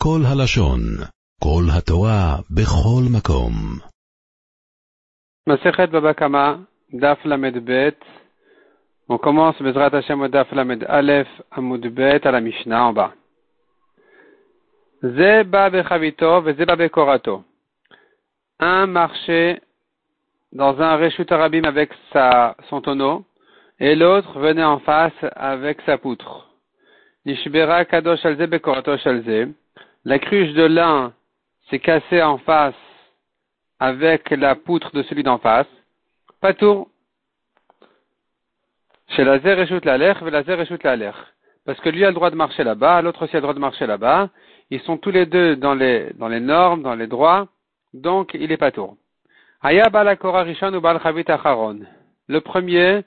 כל הלשון, כל התורה, בכל מקום. Masechet Baba Kama, Daf Lamed Bet. On commence Bezrat Hashem au Daf Lamed Aleph, Amud Bet, à la Mishnah en bas. Ze ba bechavito, ve ze ba bekorato. Un marchait dans un Reshut Arabim avec sa, son tonneau, et l'autre venait en face avec sa poutre. Nishbera kadosh alze bekorato shalze. La cruche de l'un s'est cassée en face avec la poutre de celui d'en face. Patour. Chez la zer la lech, la la. Parce que lui a le droit de marcher là-bas, l'autre aussi a le droit de marcher là-bas. Ils sont tous les deux dans les, dans les normes, dans les droits. Donc, il est pas tour. Le premier,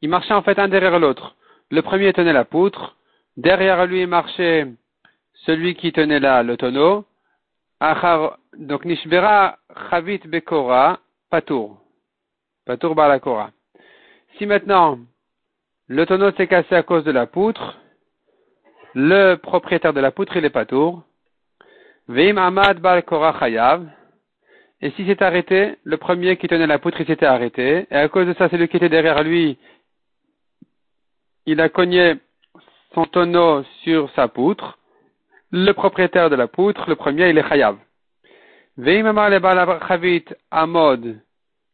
il marchait en fait un derrière l'autre. Le premier tenait la poutre. Derrière lui marchait celui qui tenait là le tonneau. Donc nishbera chavit bekora patour. Patour balakora. Si maintenant le tonneau s'est cassé à cause de la poutre, le propriétaire de la poutre il est patour. Veim amad balakora chayav. Et si s'est arrêté, le premier qui tenait la poutre, il s'était arrêté. Et à cause de ça, celui qui était derrière lui, il a cogné son tonneau sur sa poutre. Le propriétaire de la poutre, le premier, il est chayav. Veimamar le balachavit amod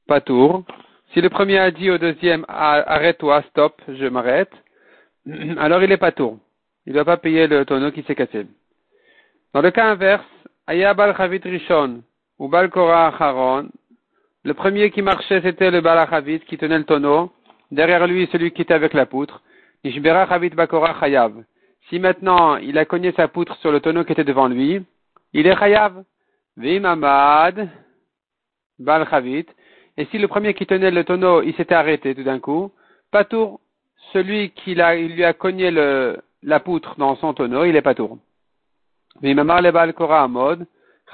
patour. Si le premier a dit au deuxième, arrête-toi, stop, je m'arrête, alors il est patour. Il ne doit pas payer le tonneau qui s'est cassé. Dans le cas inverse, aya balachavit rishon, ou Balkora Haron. Le premier qui marchait, c'était le Balachavit qui tenait le tonneau. Derrière lui, celui qui était avec la poutre. Nishbera Chavit Bakora Chayav. Si maintenant il a cogné sa poutre sur le tonneau qui était devant lui, il est Chayav. Vimamad Balchavit. Et si le premier qui tenait le tonneau, il s'était arrêté tout d'un coup, Patour, celui qui lui a cogné la poutre dans son tonneau, il est Patour. Vimamar le Balkora Amod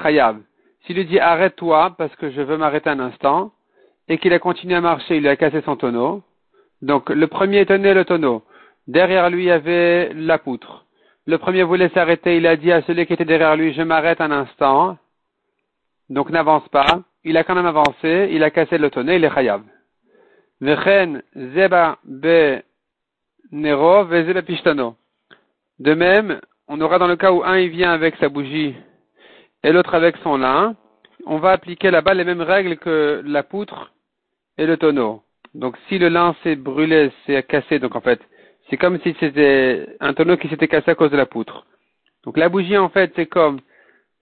Chayav. S'il lui dit arrête-toi parce que je veux m'arrêter un instant, et qu'il a continué à marcher, il lui a cassé son tonneau. Donc le premier tenait le tonneau. Derrière lui il y avait la poutre. Le premier voulait s'arrêter, il a dit à celui qui était derrière lui, je m'arrête un instant. Donc n'avance pas. Il a quand même avancé, il a cassé le tonneau, il est chayav. De même, on aura dans le cas où un il vient avec sa bougie et l'autre avec son lin, on va appliquer là-bas les mêmes règles que la poutre et le tonneau. Donc si le lin s'est brûlé, s'est cassé, donc en fait, c'est comme si c'était un tonneau qui s'était cassé à cause de la poutre. Donc la bougie en fait c'est comme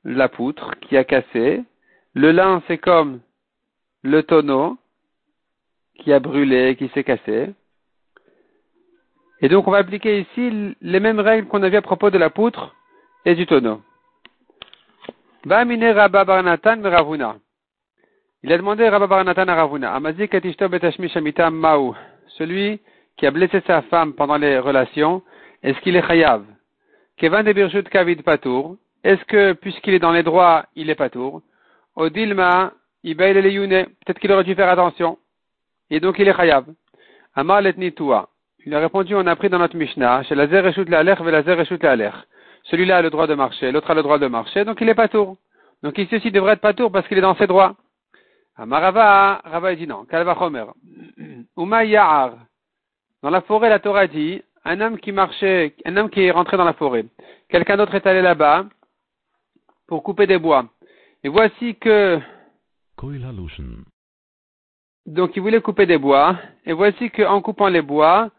la poutre qui a cassé, le lin c'est comme le tonneau qui a brûlé, qui s'est cassé. Et donc on va appliquer ici les mêmes règles qu'on a vues à propos de la poutre et du tonneau. Il a demandé Rabba Barnatan à Ravuna. Amazik atishto betashmi shamita maou. Celui qui a blessé sa femme pendant les relations, est-ce qu'il est chayav? Kevan de birshut kavid patour. Est-ce que, puisqu'il est dans les droits, il est patour? Odilma, ibail le Peut-être qu'il aurait dû faire attention. Et donc il est chayav. Amar letnitua. Il a répondu, on a pris dans notre Mishnah, chez la zer eshut la la. Celui-là a le droit de marcher, l'autre a le droit de marcher, donc il est pas tour. Donc ici aussi devrait être pas tour parce qu'il est dans ses droits. Amarava, Rava dit non. Kalva Chomer. Uma. Dans la forêt, la Torah dit, un homme qui marchait, un homme qui est rentré dans la forêt. Quelqu'un d'autre est allé là-bas pour couper des bois. Et voici que, donc il voulait couper des bois. Et voici qu'en coupant les bois,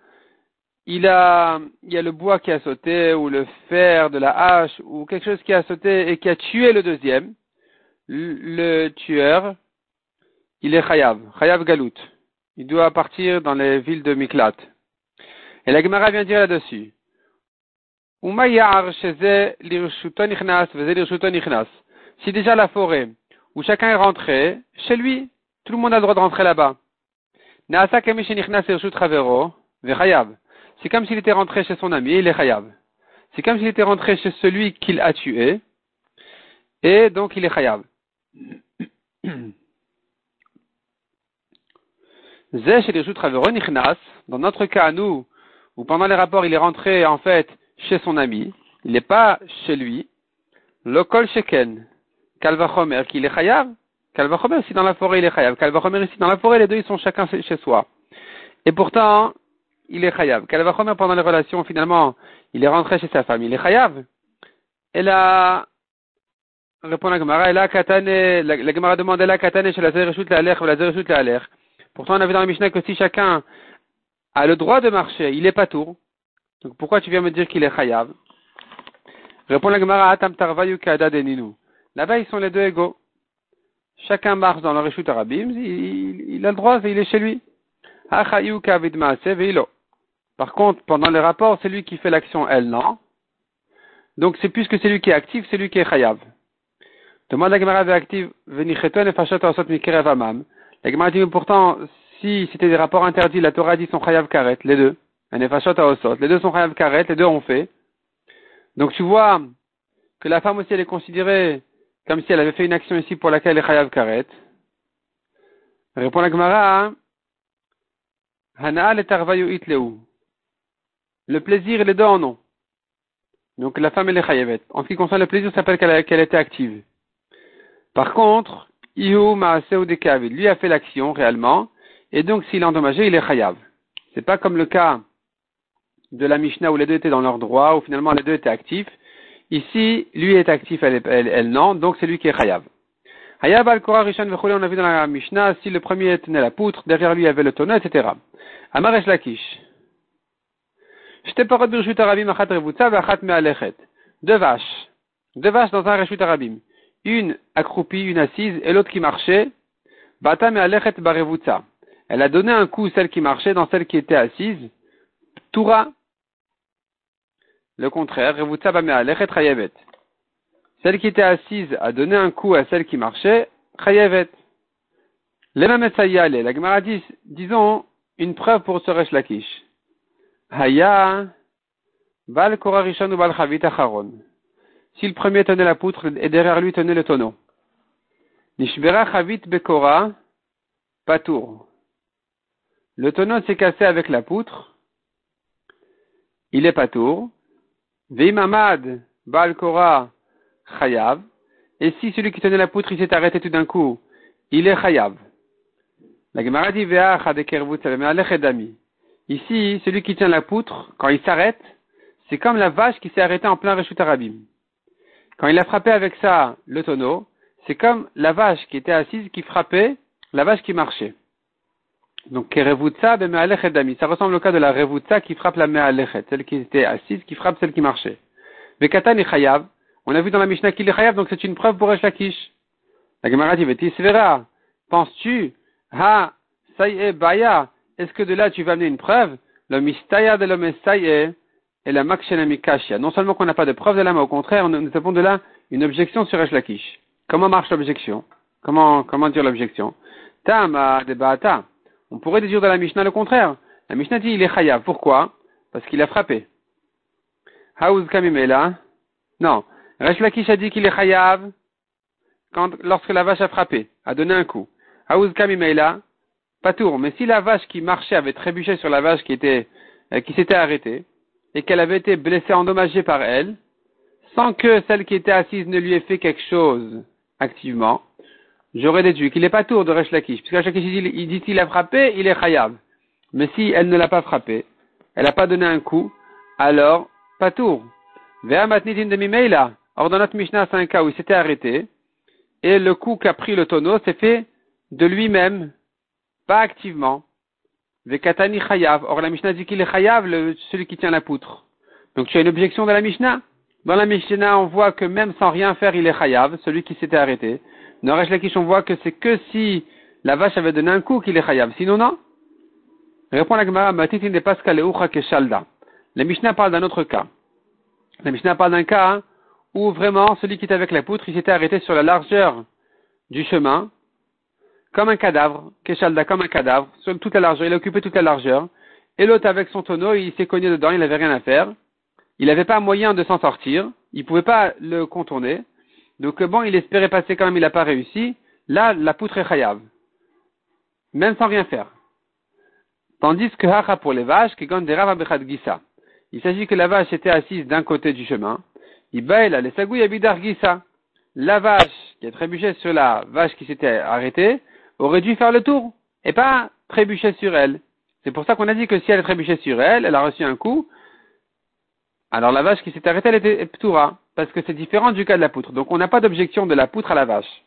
il a, il y a le bois qui a sauté, ou le fer de la hache, ou quelque chose qui a sauté et qui a tué le deuxième. Le, tueur, il est chayav, chayav galout. Il doit partir dans les villes de Miklat. Et la Gemara vient dire là-dessus. Si déjà la forêt, où chacun est rentré, chez lui, tout le monde a le droit de rentrer là-bas. C'est comme s'il était rentré chez son ami, il est chayav. C'est comme s'il était rentré chez celui qu'il a tué, et donc il est chayav. Dans notre cas, nous, où pendant les rapports, il est rentré en fait chez son ami, il n'est pas chez lui, Le kol sheken, kalvachomer, qu'il est chayav. Kalvachomer, si dans la forêt, il est chayav. Kalvachomer, ici, dans la forêt, les deux, ils sont chacun chez soi. Et pourtant, il est chayav. Kalvachomer, pendant les relations, finalement, il est rentré chez sa femme, il est chayav. Et là, répond la Gemara, et là, katane, la, Gemara demande, et là, katane, chez la zereshut la la zereshut la Pourtant, on avait dans la Mishnah que si chacun a le droit de marcher, il est pas tour. Donc pourquoi tu viens me dire qu'il est chayav? Répond la Gemara, Atam Tarvayu Kada Deninu. Là-bas, ils sont les deux égaux. Chacun marche dans le Rishut Arabim, il, il, a le droit, il est chez lui. Par contre, pendant le rapport, c'est lui qui fait l'action, elle, non. Donc c'est plus que c'est lui qui est actif, c'est lui qui est chayav. Demande la Gemara active, venicheton et fachat asot mikerev amam. La Gemara dit, pourtant, si c'était des rapports interdits, la Torah dit son chayav karet, les deux. Les deux sont chayav karet, les deux ont fait. Donc tu vois que la femme aussi elle est considérée comme si elle avait fait une action ici pour laquelle elle est chayav karet. Répond la Gemara, itleu. Le plaisir les deux en ont. Donc la femme elle est chayavet. En ce qui concerne le plaisir, ça s'appelle qu'elle était active. Par contre, Ihu lui a fait l'action réellement, et donc s'il est endommagé, il est chayav. C'est pas comme le cas de la Mishnah où les deux étaient dans leur droit, où finalement les deux étaient actifs. Ici, lui est actif, elle, elle, non, donc c'est lui qui est chayav. Hayav al Rishon on a vu dans la Mishnah, si le premier tenait la poutre, derrière lui il avait le tonneau, etc. Amaresh Lakish. Deux vaches. Deux vaches dans un Reshut Arabim. Une accroupie, une assise, et l'autre qui marchait. Bata me'alechet barevutza. Elle a donné un coup, celle qui marchait, dans celle qui était assise. Toura. Le contraire, revutza ba me'alechet chayavet. Celle qui était assise a donné un coup à celle qui marchait, chayavet. Lema la Gemara dit, disons, une preuve pour ce Resh Lakish. Haya, Bal Korarishon ou Bal Chavit Acharon. Si le premier tenait la poutre et derrière lui tenait le tonneau. Nishbera Chavit Bekora, Patour. Le tonneau s'est cassé avec la poutre. Il est patour. Veimamad Bal Kora Chayav. Et si celui qui tenait la poutre, s'est arrêté tout d'un coup, il est Chayav. La Gemara dit. Ici, celui qui tient la poutre, quand il s'arrête, c'est comme la vache qui s'est arrêtée en plein Reshut Arabim. Quand il a frappé avec ça le tonneau, c'est comme la vache qui était assise qui frappait la vache qui marchait. Donc, dami. Ça ressemble au cas de la revutsa qui frappe la me'alechet, celle qui était assise, qui frappe celle qui marchait. Vekatan et chayav. On a vu dans la Mishnah qu'il donc c'est une preuve pour Resh Lakish. La Gemara dit, penses-tu, ha, saye baya, est-ce que de là tu vas amener une preuve? Le mistaya de l'homme et la makshenamikashia. Non seulement qu'on n'a pas de preuve de là, mais au contraire, nous avons de là une objection sur Lakish. Comment marche l'objection? Comment, dire l'objection? Tama On pourrait dire de la Mishnah le contraire. La Mishnah dit il est chayav. Pourquoi? Parce qu'il a frappé. Haouz kamimela Non. Resh Lakish a dit qu'il est chayav lorsque la vache a frappé, a donné un coup. Haouz kamimela tour. Mais si la vache qui marchait avait trébuché sur la vache qui était, euh, qui s'était arrêtée, et qu'elle avait été blessée, endommagée par elle, sans que celle qui était assise ne lui ait fait quelque chose activement, j'aurais déduit qu'il n'est pas tour de Resh Lakish. Puisque Resh il dit qu'il a frappé, il est chayav. Mais si elle ne l'a pas frappé, elle n'a pas donné un coup, alors, pas tour. Vea de Mimeila. Or, dans notre Mishnah, c'est un cas où il s'était arrêté, et le coup qu'a pris le tonneau s'est fait de lui-même, pas activement. Chayav. Or la Mishnah dit qu'il est chayav, celui qui tient la poutre. Donc tu as une objection de la Mishnah? Dans la Mishnah, on voit que même sans rien faire, il est chayav, celui qui s'était arrêté. Dans Lakish, on voit que c'est que si la vache avait donné un coup qu'il est chayav. Sinon, non? Répond la Gemara, Matitin de Pascal Shalda. La Mishnah parle d'un autre cas. La Mishnah parle d'un cas où vraiment celui qui était avec la poutre, il s'était arrêté sur la largeur du chemin comme un cadavre, Keshalda comme un cadavre, sur toute la largeur, il occupait toute la largeur, et l'autre avec son tonneau, il s'est cogné dedans, il n'avait rien à faire, il n'avait pas moyen de s'en sortir, il ne pouvait pas le contourner, donc bon, il espérait passer quand même, il n'a pas réussi, là, la poutre est chayav, même sans rien faire. Tandis que hacha pour les vaches, gisa. Il s'agit que la vache était assise d'un côté du chemin, Ibaïla, les sagouilles abidargisa. La vache qui a trébuché sur la vache qui s'était arrêtée aurait dû faire le tour et pas trébucher sur elle. C'est pour ça qu'on a dit que si elle trébuchait sur elle, elle a reçu un coup. Alors la vache qui s'est arrêtée, elle était ptoura, parce que c'est différent du cas de la poutre. Donc on n'a pas d'objection de la poutre à la vache.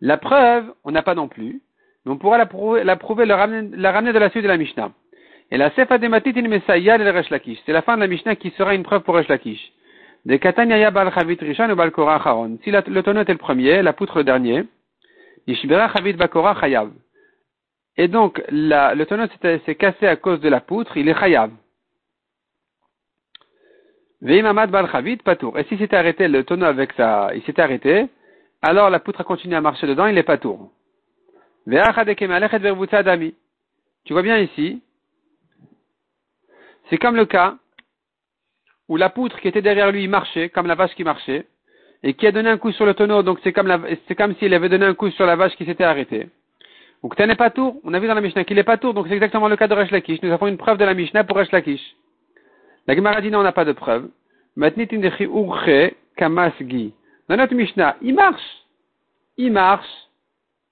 La preuve, on n'a pas non plus, mais on pourra la prouver, la, ramener, de la suite de la Mishnah. Et la Sefa Dematit in le Resh Lakish. C'est la fin de la Mishnah qui sera une preuve pour Lakish. De Katanya Bal Chavit ou Bal. Si le tonneau était le premier, la poutre le dernier, Yishbera Chavit Bakora Chayav. Et donc, le tonneau s'est cassé à cause de la poutre, il est Chayav. Bal Patour. Et si s'était arrêté le tonneau avec sa, il s'était arrêté, alors la poutre a continué à marcher dedans, il est Patour. Tu vois bien ici, c'est comme le cas où la poutre qui était derrière lui marchait, comme la vache qui marchait, et qui a donné un coup sur le tonneau, donc c'est comme, c'est comme s'il avait donné un coup sur la vache qui s'était arrêtée. Donc n'est pas tour, on a vu dans la Mishnah qu'il n'est pas tour, donc c'est exactement le cas de Resh Lakish. Nous avons une preuve de la Mishnah pour Resh Lakish. La Gemara dit non, on n'a pas de preuve. Dans notre Mishnah, il marche. Il marche.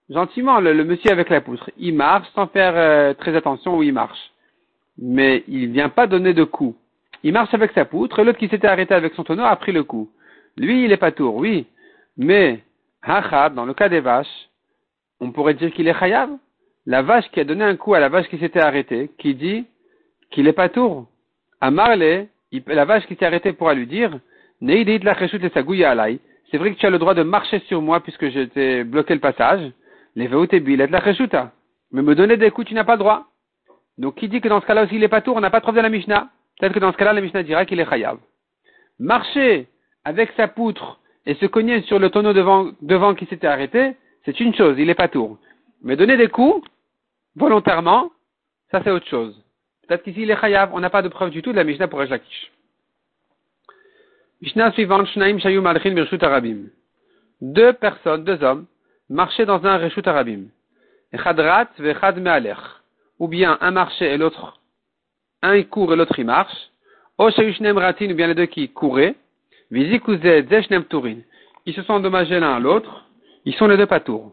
Gentiment, le, monsieur avec la poutre. Il marche sans faire euh, très attention où il marche. Mais il vient pas donner de coup. Il marche avec sa poutre, l'autre qui s'était arrêté avec son tonneau a pris le coup. Lui, il est pas tour, oui. Mais, hachab, dans le cas des vaches, on pourrait dire qu'il est chayav. La vache qui a donné un coup à la vache qui s'était arrêtée, qui dit qu'il est pas tour. À Marley, la vache qui s'est arrêtée pourra lui dire, c'est vrai que tu as le droit de marcher sur moi puisque je t'ai bloqué le passage. La Mais me donner des coups, tu n'as pas le droit. Donc, qui dit que dans ce cas-là aussi il est pas tour, on n'a pas de de la Mishnah. Peut-être que dans ce cas-là, la Mishnah dira qu'il est chayav. Marcher avec sa poutre et se cogner sur le tonneau devant, qui s'était arrêté, c'est une chose, il est pas tour. Mais donner des coups, volontairement, ça c'est autre chose. Peut-être qu'ici il chayav, on n'a pas de preuve du tout de la Mishnah pour Ejakish. Mishnah suivante, Shnaim Shayum Malchin Birshut Arabim. Deux personnes, deux hommes, marchaient dans un Reshut Arabim. Echadrat vechad me'alech. Ou bien un marchait et l'autre, un il court et l'autre il marche. O ratin, ou bien les deux qui couraient. Ils se sont endommagés l'un à l'autre. Ils sont les deux patours.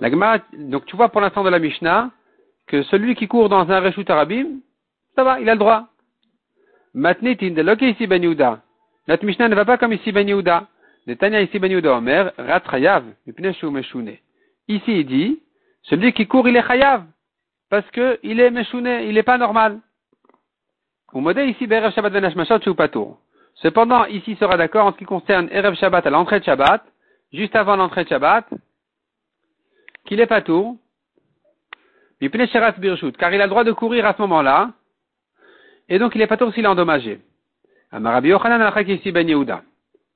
Donc tu vois pour l'instant de la Mishnah que celui qui court dans un Reshut Arabim, ça va, il a le droit. Matnitin de Loke ici Ben Yehuda. Notre Mishnah ne va pas comme ici Ben Yehuda. De Tanya ici Ben Yehuda Omer, Rat Chayav, Meshune. Ici il dit, celui qui court il est Chayav, parce que il est Meshune, il n'est pas normal. Ou modé ici Berev Shabbat Ben Hashmashot ou Patour. Cependant, ici sera d'accord en ce qui concerne Erev Shabbat à l'entrée de Shabbat, juste avant l'entrée de Shabbat, qu'il est patour, car il a le droit de courir à ce moment-là, et donc il est patour s'il est endommagé. Rabbi Yochanan ici Ben.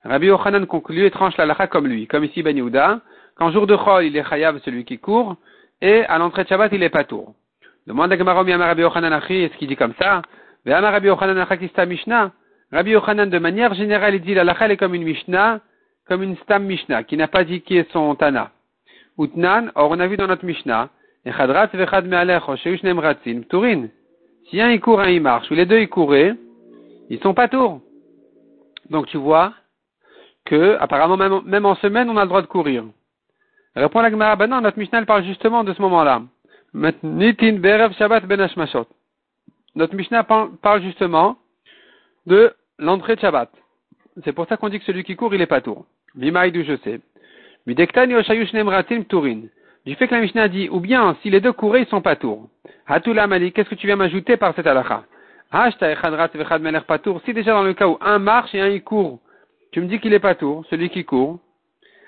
Rabbi Yochanan conclut et tranche la lacha comme lui, comme ici Ben Yehuda, qu'en jour de Chol, il est chayav celui qui court, et à l'entrée de Shabbat, il est patour. Demande à Gamarom Rabbi Yochanan est-ce qu'il dit comme ça? Rabbi Yochanan Mishnah. Rabbi Yochanan, de manière générale, il dit la lacha est comme une Mishnah, comme une Stam Mishnah, qui n'a pas dit qui est son Tana. Utnan, or on a vu dans notre Mishnah. Si un il court, un il marche, ou les deux ils couraient, ils sont pas tours. Donc tu vois que, apparemment, même, en semaine, on a le droit de courir. Répond la Gemara, ben non, notre Mishnah parle justement de ce moment-là. Ben Notre Mishnah parle justement de l'entrée de Shabbat. C'est pour ça qu'on dit que celui qui court, il est pas tour. Vimaï du je sais. Du fait que la Mishnah dit, ou bien, si les deux couraient, ils sont pas tours. Hatula Mali, qu'est-ce que tu viens m'ajouter par cette halakha? Si déjà dans le cas où un marche et un il court, tu me dis qu'il est pas tour, celui qui court.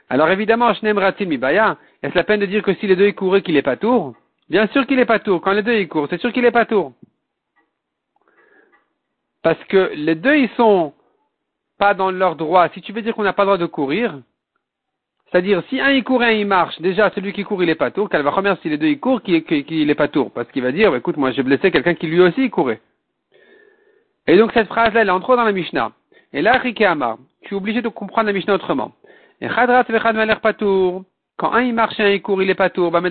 Alors évidemment, Mibaya, est-ce la peine de dire que si les deux ils couraient, qu'il est pas tour? Bien sûr qu'il est pas tour. Quand les deux ils courent, c'est sûr qu'il est pas tour. Parce que les deux ils sont pas dans leur droit. Si tu veux dire qu'on n'a pas le droit de courir, c'est-à-dire, si un il court et un il marche, déjà celui qui court il est pas tour, qu'elle va remercier les deux ils courent, qu'il qu est pas tour, parce qu'il va dire, écoute, moi j'ai blessé quelqu'un qui lui aussi courait. Et donc cette phrase-là, elle entre dans la Mishnah. Et là, Amar, tu es obligé de comprendre la Mishnah autrement. Et Chadrat vechad pas patour, quand un il marche et un il court, il est pas tour, ben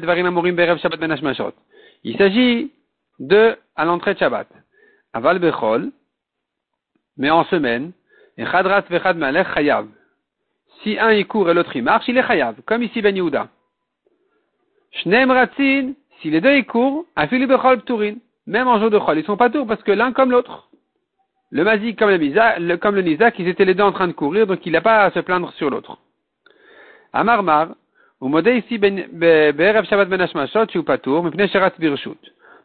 Il s'agit de, à l'entrée de Shabbat. Aval bechol, mais en semaine. Si un y court et l'autre y marche, il est chayav, comme ici Ben Yehuda. Si les deux y courent, afilu bechol pturin. Même en jour de chol, ils sont pas tours parce que l'un comme l'autre. Le mazik comme le, comme le nizak, ils étaient les deux en train de courir, donc il n'a pas à se plaindre sur l'autre. Amarmar, ici ben birshut.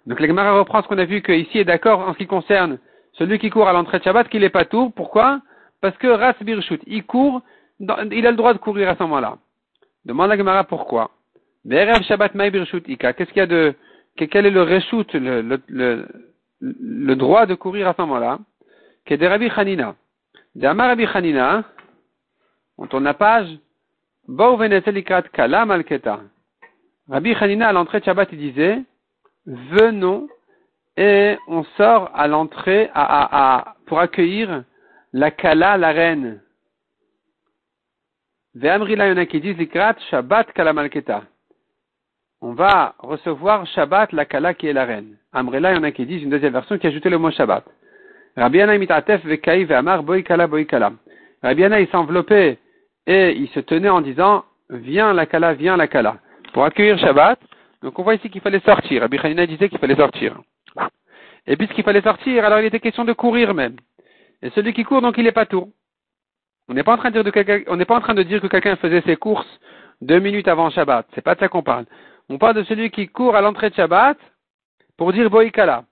Donc la Gemara reprend ce qu'on a vu qu'ici est d'accord en ce qui concerne celui qui court à l'entrée de Shabbat qu'il est pas tour. Pourquoi? Parce que Ras Birshut, il court, il a le droit de courir à ce moment-là. Demande la Gemara pourquoi. Be'erev Shabbat Mai Birshut Ika. Qu'est-ce qu'il y a de, quel est le reshut, le, le, droit de courir à ce moment-là? Que de Rabbi Hanina. De Amar Rabbi Hanina, on tourne la page, kalam al Rabbi Hanina à l'entrée de Shabbat il disait, venons et on sort à l'entrée pour accueillir la Kala, la reine. Ve'amrila yona qui disent Shabbat Kala. On va recevoir Shabbat la Kala qui est la reine. Amrila yona qui disent une deuxième version qui a ajouté le mot Shabbat. Rabbi imitatef ve'kai ve'amar boy kala boy kala. Rabbi il s'enveloppait et il se tenait en disant viens la Kala, viens la Kala. Pour accueillir Shabbat, donc on voit ici qu'il fallait sortir. Rabbi Hanina disait qu'il fallait sortir. Et puisqu'il fallait sortir, alors il était question de courir même. Et celui qui court, donc il n'est pas tour. On n'est pas en train de dire, que quelqu'un faisait ses courses deux minutes avant Shabbat. C'est pas de ça qu'on parle. On parle de celui qui court à l'entrée de Shabbat pour dire Boïkala,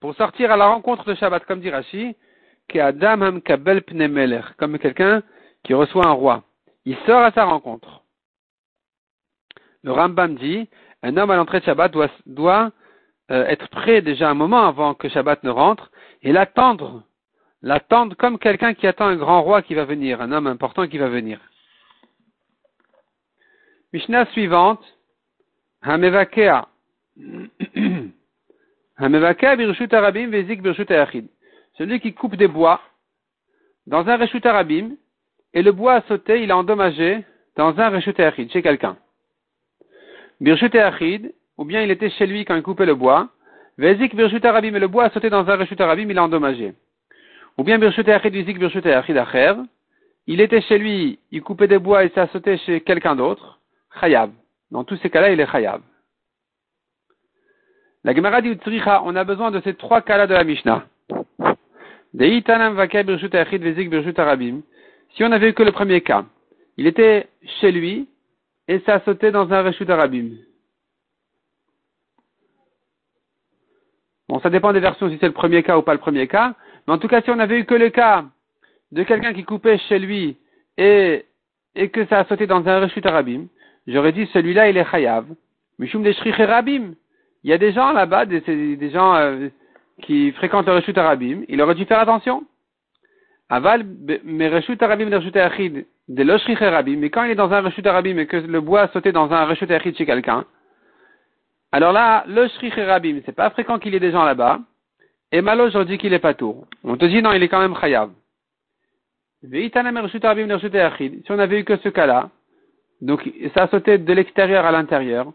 pour sortir à la rencontre de Shabbat, comme dit Rashi, qui Adam comme quelqu'un qui reçoit un roi. Il sort à sa rencontre. Le Rambam dit, un homme à l'entrée de Shabbat doit euh, être prêt déjà un moment avant que Shabbat ne rentre et l'attendre. L'attendre comme quelqu'un qui attend un grand roi qui va venir, un homme important qui va venir. Mishnah suivante. Hamevakea. Hamevakea birshut arabim vezik birshut Celui qui coupe des bois dans un reshut arabim et le bois a sauté, il a endommagé dans un reshut chez quelqu'un. Birchut Achid, ou bien il était chez lui quand il coupait le bois. Vezik Birchut Arabim, et le bois a sauté dans un Reshut Arabim, il a endommagé. Ou bien Birchut Achid, Vezik Birchut Achid Acher, il était chez lui, il coupait des bois et ça a sauté chez quelqu'un d'autre. Chayav. Dans tous ces cas-là, il est Chayav. La Gemara dit on a besoin de ces trois cas-là de la Mishnah. Si on avait eu que le premier cas, il était chez lui, et ça a sauté dans un reshut arabim. Bon, ça dépend des versions si c'est le premier cas ou pas le premier cas. Mais en tout cas, si on avait eu que le cas de quelqu'un qui coupait chez lui et, et que ça a sauté dans un reshut arabim, j'aurais dit celui-là il est chayav. Mishum des rabim. Il y a des gens là-bas, des, des gens euh, qui fréquentent le reshut arabim, il aurait dû faire attention. Aval, mais reshut arabim reshut achid de rabim, mais quand il est dans un reshut arabim et que le bois a sauté dans un reshut achid chez quelqu'un, alors là, l'oshri rabim, c'est pas fréquent qu'il y ait des gens là-bas, et malo, je dis qu'il est pas tour. On te dit non, il est quand même chayav. Si on avait eu que ce cas-là, donc ça a sauté de l'extérieur à l'intérieur,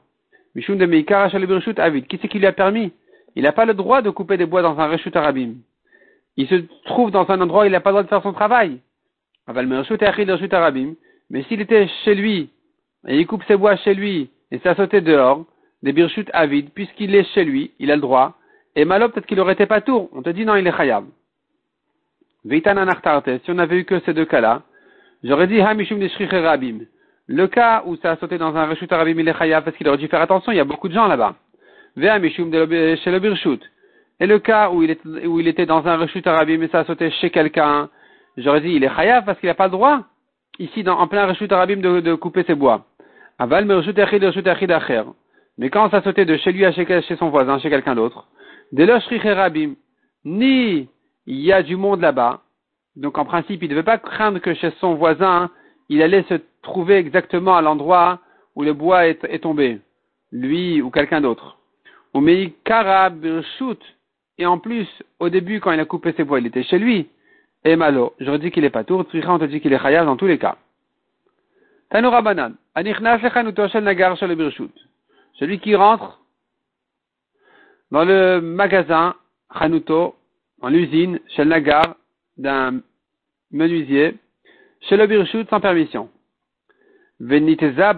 Mishum de Meikar Avid, qui c'est qui lui a permis? Il n'a pas le droit de couper des bois dans un reshut arabim. Il se trouve dans un endroit où il n'a pas le droit de faire son travail. Mais s'il était chez lui, et il coupe ses bois chez lui, et ça sauté dehors, des birchut avides, puisqu'il est chez lui, il a le droit, et malo, peut-être qu'il aurait été pas tour. On te dit non, il est chayab. Si on avait eu que ces deux cas-là, j'aurais dit hamishum de rabim. Le cas où ça a sauté dans un reshut arabim, il est chayab parce qu'il aurait dû faire attention, il y a beaucoup de gens là-bas. Ve'amishum de chez le birchut. Et le cas où il, était, dans un reshut arabim et ça a sauté chez quelqu'un, J'aurais dit, il est chayav parce qu'il n'a pas le droit, ici, en plein reshut arabim, de, couper ses bois. Aval, mais Mais quand ça sautait de chez lui à chez, son voisin, chez quelqu'un d'autre, de rabim, ni il y a du monde là-bas, donc en principe, il ne devait pas craindre que chez son voisin, il allait se trouver exactement à l'endroit où le bois est, est tombé, lui ou quelqu'un d'autre. Karab shoot, et en plus, au début, quand il a coupé ses bois, il était chez lui et malo. J'aurais dit qu'il est pas tour, on te dit qu'il est chayav dans tous les cas. Tanoura banan. Anichnas nagar shel birshut. Celui qui rentre dans le magasin Chanuto, en l'usine, shel nagar, d'un menuisier, chez le birchut sans permission. Veniteza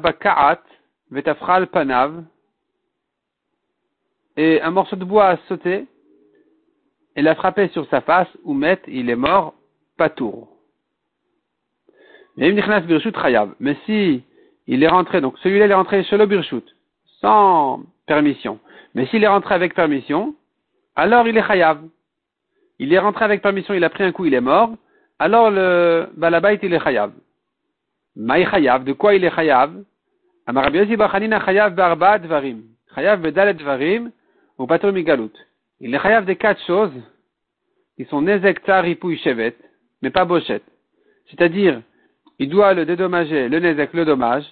vetafral panav, et un morceau de bois a sauté, et l'a frappé sur sa face, ou met, il est mort, patour. Mais si il est rentré, donc celui-là il est rentré chez le birchut, sans permission. Mais s'il est rentré avec permission, alors il est chayav. Il est rentré avec permission, il a pris un coup, il est mort. Alors le balabait il est chayav. Maï chayav, de quoi il est chayav? Chayav barba dvarim. Chayav bedalet dvarim ou. Il est chayav des quatre choses qui sont nezek tsar shevet, mais pas bochet. C'est-à-dire, il doit le dédommager, le nezek, le dommage,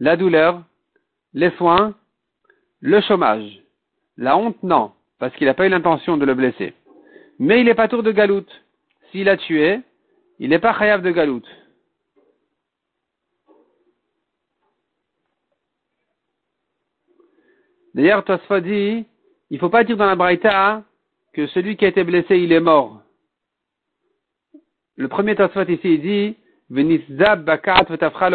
la douleur, les soins, le chômage. La honte, non, parce qu'il n'a pas eu l'intention de le blesser. Mais il n'est pas tour de galoute. S'il a tué, il n'est pas chayav de galoute. D'ailleurs, Tosfa dit, il ne faut pas dire dans la Braïta que celui qui a été blessé, il est mort. Le premier Tosfot ici, il dit,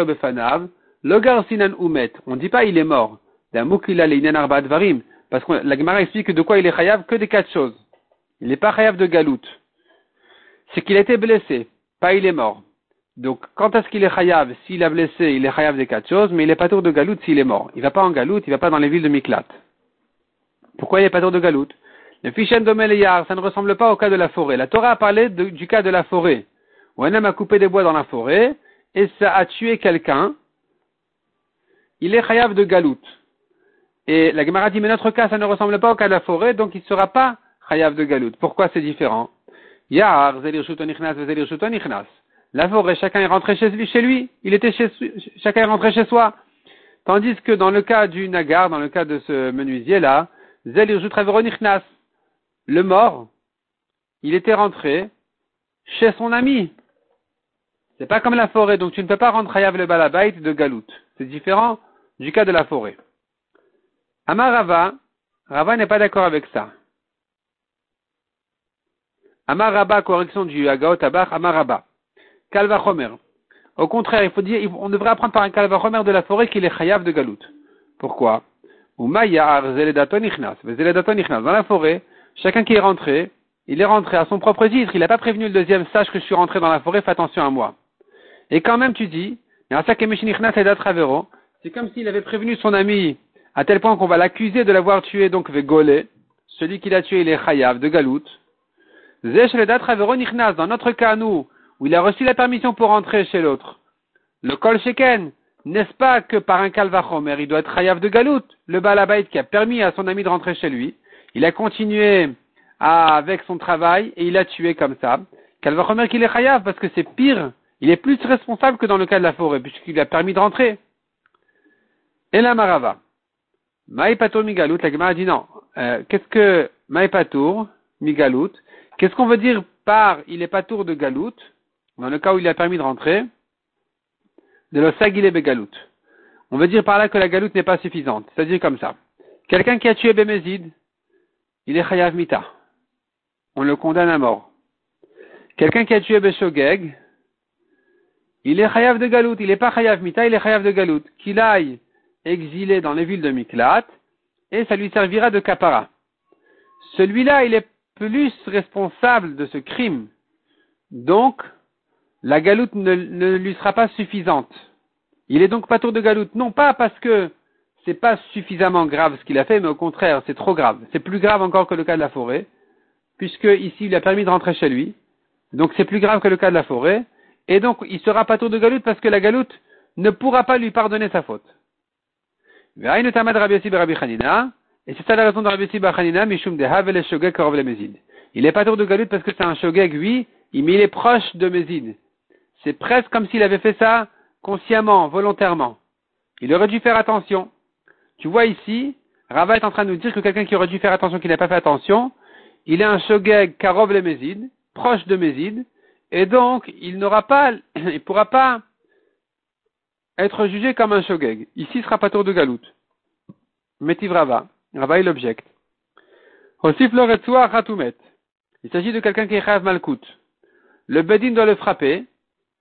befanav, logar sinan umet. On ne dit pas il est mort. Parce que la Gemara explique de quoi il est chayav que des quatre choses. Il n'est pas chayav de galout. C'est qu'il a été blessé, pas il est mort. Donc, quand est-ce qu'il est chayav? S'il a blessé, il est chayav des quatre choses, mais il n'est pas tour de galout s'il est mort. Il va pas en galout, il va pas dans les villes de Miklat. Pourquoi il n'est pas tour de galout? Le fichen de ça ne ressemble pas au cas de la forêt. La Torah a parlé du cas de la forêt, où un homme a coupé des bois dans la forêt, et ça a tué quelqu'un. Il est chayav de galout. Et la Gemara dit, mais notre cas, ça ne ressemble pas au cas de la forêt, donc il ne sera pas chayav de galout. Pourquoi c'est différent? La forêt, chacun est rentré chez lui, chez lui. Il était chez, chacun est rentré chez soi. Tandis que dans le cas du nagar, dans le cas de ce menuisier-là, le mort, il était rentré chez son ami. C'est pas comme la forêt, donc tu ne peux pas rendre chayav le balabait de galout. C'est différent du cas de la forêt. Amarava, Rava, n'est pas d'accord avec ça. Amaraba, correction du Agaot Abach, Amaraba. Kalvachomer. Au contraire, il faut dire, on devrait apprendre par un Kalvachomer de la forêt qu'il est chayav de galout. Pourquoi? Dans la forêt, chacun qui est rentré, il est rentré à son propre titre. Il n'a pas prévenu le deuxième, sache que je suis rentré dans la forêt, fais attention à moi. Et quand même, tu dis, c'est comme s'il avait prévenu son ami à tel point qu'on va l'accuser de l'avoir tué, donc Vegolé. Celui qui l'a tué, il est Chayav de Galout. Dans notre cas, nous, où il a reçu la permission pour rentrer chez l'autre, le Kol Sheken, n'est-ce pas que par un Kalvachomer, il doit être Chayav de Galout, le Balabait qui a permis à son ami de rentrer chez lui, il a continué avec son travail et il a tué comme ça. Kalvachomer qu'il est Chayav parce que c'est pire, il est plus responsable que dans le cas de la forêt, puisqu'il a permis de rentrer. Et la Marava. Maïpatour Migalout, la Gemara dit non. Euh, qu'est-ce que Maïpatour Migalout Qu'est-ce qu'on veut dire par il est pas tour de Galout Dans le cas où il a permis de rentrer, de l'osagile Begalout. On veut dire par là que la Galout n'est pas suffisante. C'est-à-dire comme ça. Quelqu'un qui a tué Bémézid, il est Chayav Mita. On le condamne à mort. Quelqu'un qui a tué Beshogeg, il est Chayav de Galout. Il n'est pas Chayav Mita, il est Chayav de Galout. Qu'il aille exilé dans les villes de Miklat, et ça lui servira de capara. Celui-là, il est plus responsable de ce crime. Donc, la galoute ne, lui sera pas suffisante. Il est donc pas tour de galoute. Non pas parce que c'est pas suffisamment grave ce qu'il a fait, mais au contraire, c'est trop grave. C'est plus grave encore que le cas de la forêt, puisque ici, il a permis de rentrer chez lui. Donc, c'est plus grave que le cas de la forêt. Et donc, il sera pas tour de galoute parce que la galoute ne pourra pas lui pardonner sa faute. Et c'est ça la raison Rabbi Havel le. Il est pas tour de Galut parce que c'est un Shogeg, oui, mais il est proche de Mezid. C'est presque comme s'il avait fait ça consciemment, volontairement. Il aurait dû faire attention. Tu vois ici, Rava est en train de nous dire que quelqu'un qui aurait dû faire attention, qui n'a pas fait attention, il est un Shogeg Karov le Mezid, proche de Mezid, et donc il n'aura pas, il pourra pas être jugé comme un shogeg. Ici sera pas tour de galout. Metiv Rava. Rava est l'object. Il s'agit de quelqu'un qui est chayav malkout. le Bedin doit le frapper,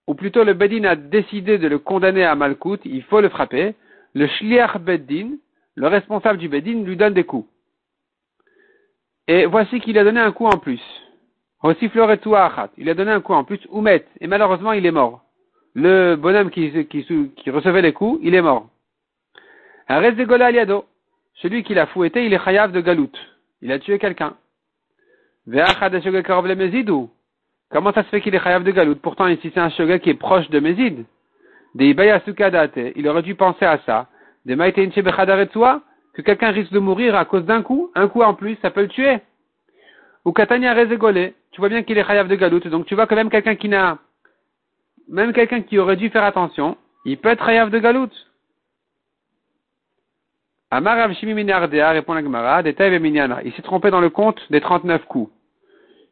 ou plutôt le Bedin a décidé de le condamner à Malkout, il faut le frapper. Le Shliach Bedin, le responsable du Bedin, lui donne des coups. Et voici qu'il a donné un coup en plus. Il a donné un coup en plus, Oumet, et malheureusement il est mort. Le bonhomme qui, recevait les coups, il est mort. Reste de aliado. Celui qui l'a fouetté, il est chayav de galout. Il a tué quelqu'un. Comment ça se fait qu'il est chayav de galout? Pourtant, ici, c'est un shoga qui est proche de Mézid. Il aurait dû penser à ça. Que quelqu'un risque de mourir à cause d'un coup. Un coup en plus, ça peut le tuer. Ou Katania Rezegole. Tu vois bien qu'il est chayav de galout. Donc tu vois que même quelqu'un qui n'a, même quelqu'un qui aurait dû faire attention, il peut être chayav de galout. Amar Rav Shimi Minardea répond la Gemara, Il s'est trompé dans le compte des 39 coups.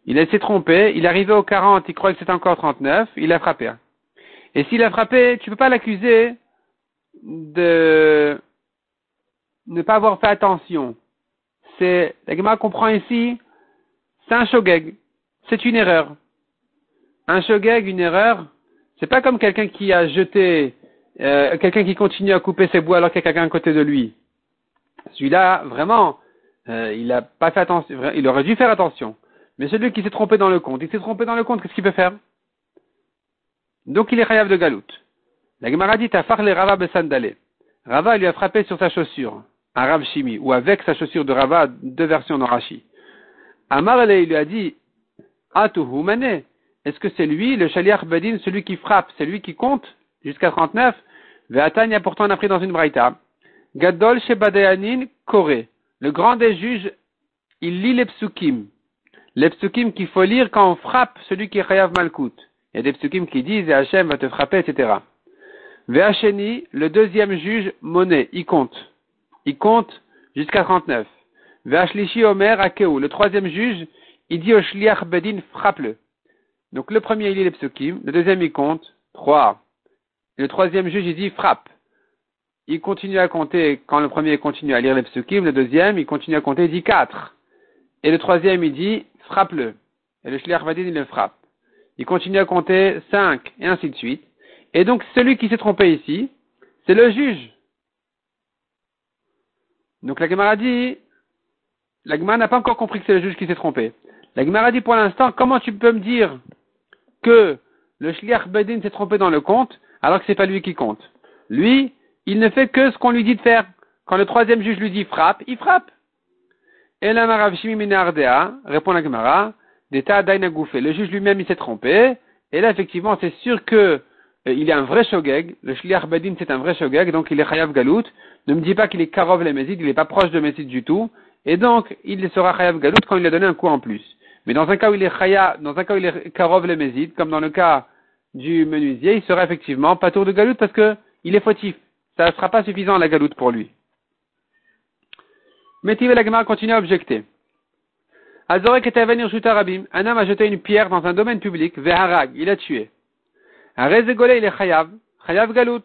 Il s'est trompé, il est arrivé au 40, il croit que c'est encore 39, il a frappé. Et s'il a frappé, tu peux pas l'accuser de ne pas avoir fait attention. C'est, la Gemara comprend ici, c'est un shogeg. C'est une erreur. Un shogeg, une erreur, c'est pas comme quelqu'un qui a jeté, euh, quelqu'un qui continue à couper ses bois alors qu'il y a quelqu'un à côté de lui. Celui-là, vraiment, euh, il a pas fait attention, il aurait dû faire attention. Mais celui qui s'est trompé dans le compte, il s'est trompé dans le compte, qu'est-ce qu'il peut faire? Donc il est chayav de galout. La Gemara dit à les Rava besandale. Rava lui a frappé sur sa chaussure, un Rav Shimi, ou avec sa chaussure de Rava, deux versions d'Orashi. Amarale, il lui a dit, Atuhu mane. Est-ce que c'est lui, le Shaliach Bedin, celui qui frappe, c'est lui qui compte jusqu'à 39 Ve'atanya, pourtant on a pris dans une braïta. Gadol Shebadeanin Kore. Le grand des juges, il lit les psukim. Les psukim qu'il faut lire quand on frappe celui qui est Chayav Malkout. Il y a des psukim qui disent, et Hachem va te frapper, etc. Ve'acheni, le deuxième juge, Monet, il compte. Il compte jusqu'à 39. Ve'ashlishi Omer Akeu, le troisième juge, il dit au Shliach Bedin, frappe-le. Donc le premier, il lit les psukim, le deuxième, il compte, trois. Et le troisième juge, il dit, frappe il continue à compter, quand le premier continue à lire les psukim, le deuxième, il continue à compter, il dit quatre. Et le troisième, il dit, frappe-le. Et le vadin, il le frappe. Il continue à compter cinq, et ainsi de suite. Et donc, celui qui s'est trompé ici, c'est le juge. Donc la Gemara dit, la Gemara n'a pas encore compris que c'est le juge qui s'est trompé. La Gemara dit pour l'instant, comment tu peux me dire que le shliach badin s'est trompé dans le compte, alors que c'est pas lui qui compte? Lui, il ne fait que ce qu'on lui dit de faire. Quand le troisième juge lui dit frappe, il frappe. Et la répond la Gemara, d'état Dainagoufé. Le juge lui-même, il s'est trompé. Et là, effectivement, c'est sûr que euh, il est un vrai shogeg. Le shliach bedin, c'est un vrai shogeg, donc il est chayav galout. Ne me dis pas qu'il est karov le il n'est pas proche de mésid du tout. Et donc, il sera chayav galout quand il a donné un coup en plus. Mais dans un cas où il est chayav, dans un cas où il est karov le comme dans le cas du menuisier, il sera effectivement pas tour de galout parce que il est fautif ça ne sera pas suffisant la galoute pour lui. Métive la Gemara continue à objecter. Azorek était à venir Rabim. Un homme a jeté une pierre dans un domaine public, Veharag, il a tué. Rezegolé, il est chayav, chayav galout.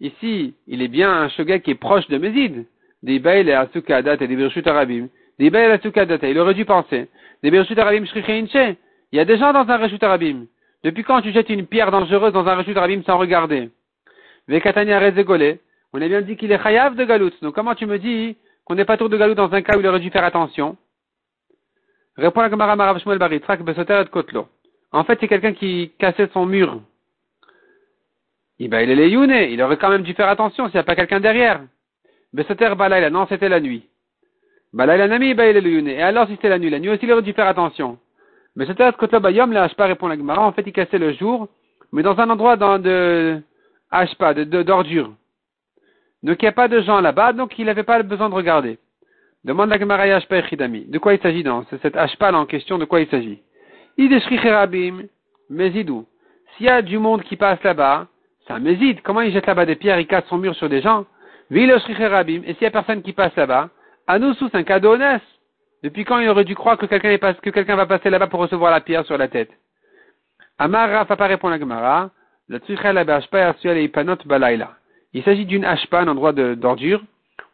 Ici, il est bien un shogek qui est proche de Mezid. Des bail et asukadat et des birshut arabim. Il aurait dû penser. Arabim Il y a des gens dans un reshut arabim. Depuis quand tu jettes une pierre dangereuse dans un rechut rabim sans regarder? On a bien dit qu'il est chayav de galout. Donc comment tu me dis qu'on n'est pas tour de galout dans un cas où il aurait dû faire attention? Répond la Gemara Marav Shmuel Baritrak Besoter Kotlo. En fait, c'est quelqu'un qui cassait son mur. Eh ben, il est les il aurait quand même dû faire attention s'il n'y a pas quelqu'un derrière. Besoter Balaila, non, c'était la nuit. Et alors, si c'était la nuit, la nuit aussi, il aurait dû faire attention. Mais c'était Kotla Bayom, le Hashpa répond la Gemara, en fait, il cassait le jour, mais dans un endroit dans de Hashpa, de, d'ordure. Donc il n'y a pas de gens là-bas, donc il n'avait pas besoin de regarder. Demande la Gemara Hashpa Chidami. De quoi il s'agit dans cette Hashpa là en question, de quoi il s'agit? Ideshri Mezidou. S'il y a du monde qui passe là-bas, c'est un Mézid. Comment il jette là-bas des pierres, il casse son mur sur des gens? Rabim. Et s'il y a personne qui passe là-bas, à nous sous un cadeau honnête. Depuis quand il aurait dû croire que quelqu'un que quelqu'un va passer là-bas pour recevoir la pierre sur la tête? Amar Rafa pas répondre à Gemara. Il s'agit d'une ashpa, un endroit d'ordure,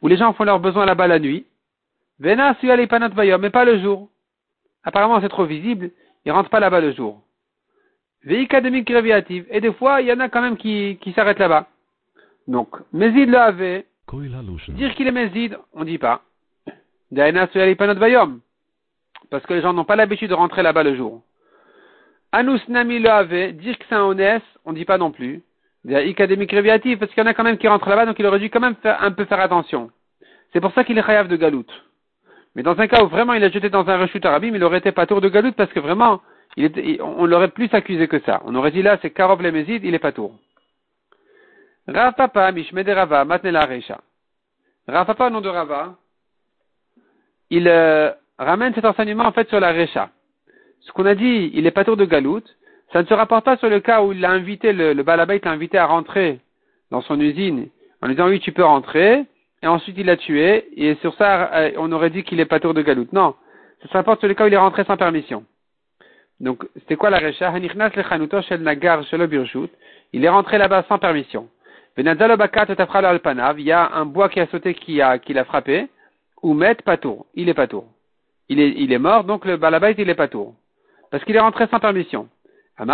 où les gens font leurs besoins là-bas la nuit. Vena mais pas le jour. apparemment c'est trop visible, il rentre pas là-bas le jour. Veika demi et des fois, il y en a quand même qui, qui s'arrêtent là-bas. Donc, Mézid le avait, dire qu'il est Mézid, on dit pas. Parce que les gens n'ont pas l'habitude de rentrer là-bas le jour. Anus Nami le avait, dire que c'est un honnête, on dit pas non plus. Parce qu'il y en a quand même qui rentrent là-bas, donc il aurait dû quand même un peu faire attention. C'est pour ça qu'il est chayav de galout. Mais dans un cas où vraiment il a jeté dans un rechute arabim, il aurait été pas tour de galout parce que vraiment, on l'aurait plus accusé que ça. On aurait dit là, c'est Karov le il est pas tour. Rav Papa, Mishmede Rava, Matnela Reisha. Rav Papa, nom de Rava, il euh, ramène cet enseignement en fait sur la Recha. Ce qu'on a dit, il est pas tour de galout, ça ne se rapporte pas sur le cas où il a invité, le, le Balabait l'a invité à rentrer dans son usine en lui disant oui, tu peux rentrer, et ensuite il l'a tué, et sur ça, euh, on aurait dit qu'il est pas tour de galoute. Non. Ça se rapporte sur le cas où il est rentré sans permission. Donc, c'était quoi la recha? Il est rentré là-bas sans permission. Il y a un bois qui a sauté qui a, qui l'a frappé. Ou met tour. Il est tour. Il est, il est mort, donc le balabait, il est pas tour. Parce qu'il est rentré sans permission. S'il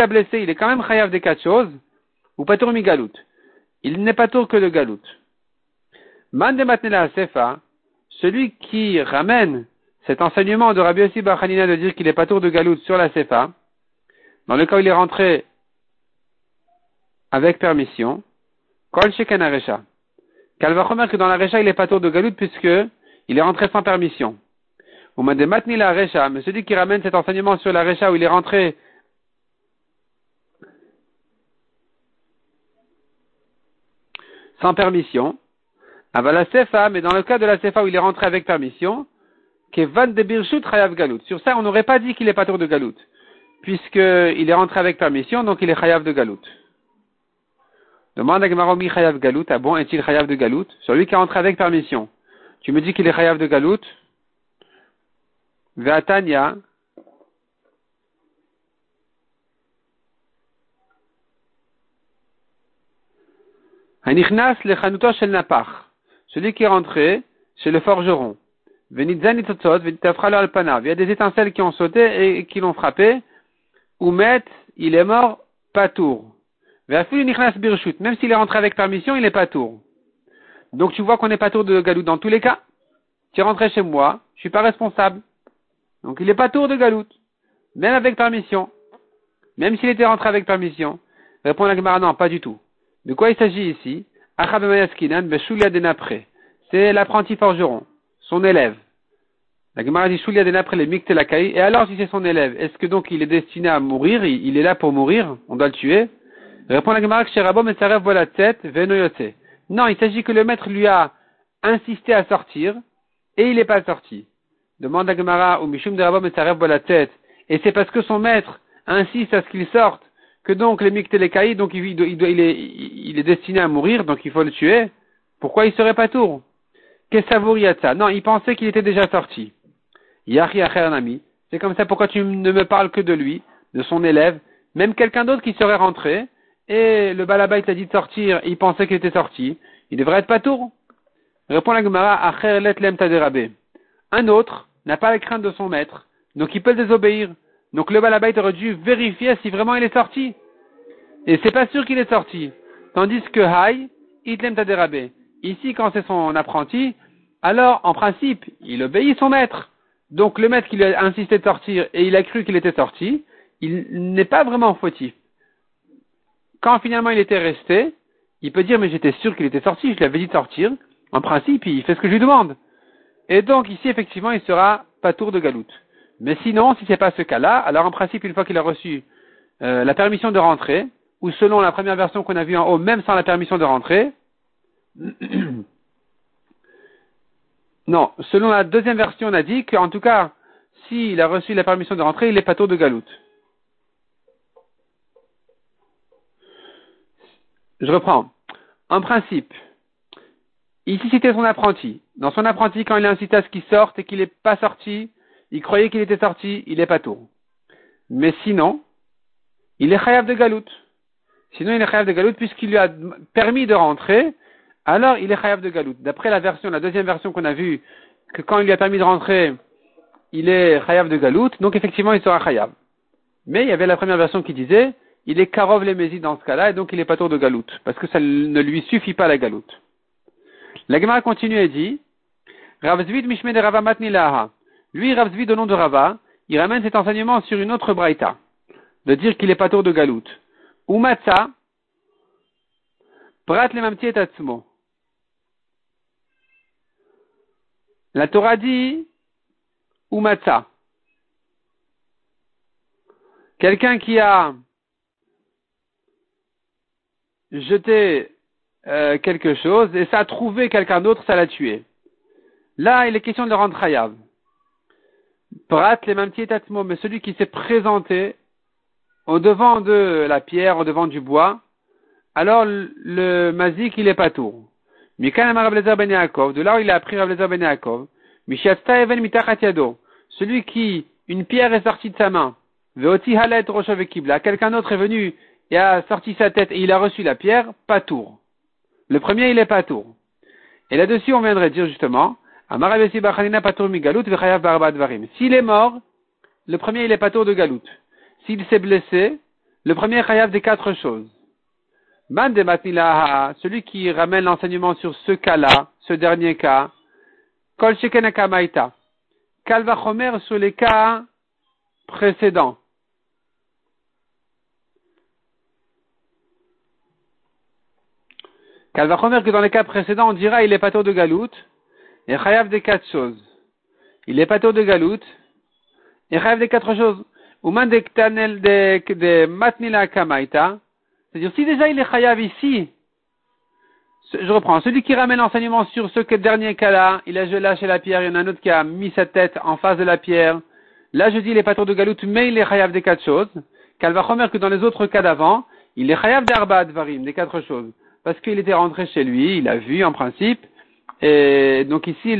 a blessé, il est quand même chayav des quatre choses, ou pas mi galout. Il n'est pas tour que de galout. Man de matnela sefa, celui qui ramène cet enseignement de Rabbi Yossi Bachanina de dire qu'il est pas tour de galout sur la sefa, dans le cas où il est rentré avec permission, kol sheken aresha. Calvachomer que dans la recha il est pas tour de galout puisque il est rentré sans permission. Ou matni la recha, mais celui qui ramène cet enseignement sur la recha où il est rentré sans permission, Avala la sefa, mais dans le cas de la sefa où il est rentré avec permission, que van de birshut chayav galout. Sur ça, on n'aurait pas dit qu'il est pas tour de galout, puisqu'il est rentré avec permission, donc il est chayav de galout. Demande à Gemaromi chayav galout, ah bon, est-il chayav de galout? Sur lui qui est rentré avec permission. Tu me dis qu'il est chayav de galout? Ve'atanya, Hanichnas le shel napach. Celui qui est rentré chez le forgeron. Venitzan al Il y a des étincelles qui ont sauté et qui l'ont frappé. Oumet, il est mort, pas tour. Même s'il est rentré avec permission, il n'est pas tour. Donc tu vois qu'on n'est pas tour de galout dans tous les cas. Tu es rentré chez moi, je suis pas responsable. Donc il n'est pas tour de galoute, même avec permission. Même s'il était rentré avec permission. Répond la Gemara, non, pas du tout. De quoi il s'agit ici? C'est l'apprenti forgeron, son élève. La Gemara dit Shulia Denapre le Et alors, si c'est son élève, est-ce que donc il est destiné à mourir? Il, est là pour mourir? On doit le tuer? Répond la Gemara que la tête, Non, il s'agit que le maître lui a insisté à sortir et il n'est pas sorti. Demande à Gemara, ou Mishum de Rabom et la tête. Et c'est parce que son maître insiste à ce qu'il sorte que donc les Miktelekaï, donc il, il, est, il, est, destiné à mourir, donc il faut le tuer. Pourquoi il serait pas tour? Qu'est-ce ça Non, il pensait qu'il était déjà sorti. Yahi ami. C'est comme ça, pourquoi tu ne me parles que de lui, de son élève, même quelqu'un d'autre qui serait rentré, et le balabait t'a dit de sortir, il pensait qu'il était sorti, il devrait être pas tour. Répond la Gemara, Acher let lem Un autre, n'a pas la crainte de son maître, donc il peut désobéir. Donc le balabait aurait dû vérifier si vraiment il est sorti. Et c'est pas sûr qu'il est sorti. Tandis que Hay, itlem tadérabé. Ici, quand c'est son apprenti, alors, en principe, il obéit son maître. Donc le maître qui lui a insisté de sortir et il a cru qu'il était sorti, il n'est pas vraiment fautif. Quand finalement il était resté, il peut dire mais j'étais sûr qu'il était sorti, je lui avais dit de sortir. En principe, il fait ce que je lui demande. Et donc ici, effectivement, il sera pas tour de galoute. Mais sinon, si c'est pas ce cas-là, alors en principe, une fois qu'il a reçu euh, la permission de rentrer, ou selon la première version qu'on a vue en haut, même sans la permission de rentrer, non, selon la deuxième version, on a dit qu'en tout cas, s'il a reçu la permission de rentrer, il est pas tour de galoute. Je reprends. En principe, Ici, c'était son apprenti. Dans son apprenti, quand il a incité à ce qu'il sorte et qu'il n'est pas sorti, il croyait qu'il était sorti, il n'est pas tour. Mais sinon, il est chayav de galoute. Sinon, il est chayav de galoute puisqu'il lui a permis de rentrer, alors il est chayav de galoute. D'après la version, la deuxième version qu'on a vue, que quand il lui a permis de rentrer, il est chayav de galout, donc effectivement il sera chayav. Mais il y avait la première version qui disait, il est karov les dans ce cas-là, et donc il est pas tour de galout, parce que ça ne lui suffit pas la galout. La Gemara continue et dit, Ravzvid mishme de. Lui, Ravzvid au nom de Rava, il ramène cet enseignement sur une autre braïta, de dire qu'il est pas tour de galout. Umatsa, prat le et. La Torah dit, Umatsa. Quelqu'un qui a jeté euh, quelque chose et ça a trouvé quelqu'un d'autre, ça l'a tué. Là, il est question de le rendre. Prat les tatmo, mais celui qui s'est présenté au devant de la pierre, au devant du bois, alors le mazik, il est pas tour. Ben de là où il a appris Rablezer ben Yaakov, celui qui, une pierre est sortie de sa main, veoti halet quelqu'un d'autre est venu et a sorti sa tête et il a reçu la pierre, pas tour. Le premier, il est pas tour. Et là-dessus, on viendrait dire justement, s'il est mort, le premier, il est pas tour de galout. S'il s'est blessé, le premier chayav des quatre choses. celui qui ramène l'enseignement sur ce cas-là, ce dernier cas, kol. Kalvachomer sur les cas précédents. Kalvachomer que dans les cas précédents, on dira il est pato de galout, et chayav des quatre choses. Il est pato de galout, et chayav des quatre choses. De matnila kamaita. C'est-à-dire, si déjà il est chayav ici, je reprends, celui qui ramène l'enseignement sur ce dernier cas-là, il a lâché la pierre, il y en a un autre qui a mis sa tête en face de la pierre. Là, je dis, il est pato de galout, mais il est chayav des quatre choses. Kalvachomer que dans les autres cas d'avant, il est chayav d'arba varim, des quatre choses parce qu'il était rentré chez lui, il a vu en principe, et donc ici,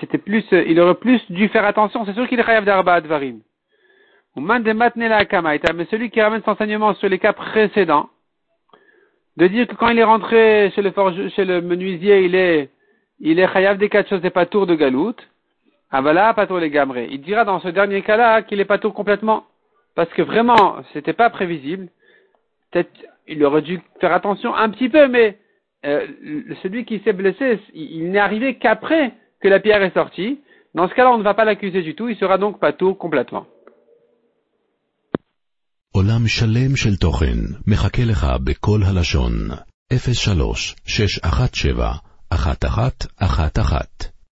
c'était plus, il aurait plus dû faire attention, c'est sûr qu'il chayav d'arba advarim. Mais celui qui ramène son enseignement sur les cas précédents, de dire que quand il est rentré chez le, menuisier, il est, il est chayav des quatre choses des patours de galout, ah voilà, patour les gamrés. Il dira dans ce dernier cas-là qu'il est patour complètement, parce que vraiment, c'était pas prévisible. Peut-être il aurait dû faire attention un petit peu, mais euh, celui qui s'est blessé, il, n'est arrivé qu'après que la pierre est sortie. Dans ce cas-là, on ne va pas l'accuser du tout, il sera donc pas tout complètement. עולם שלם של תוכן מחכה לך בכל הלשון, 03 617 1111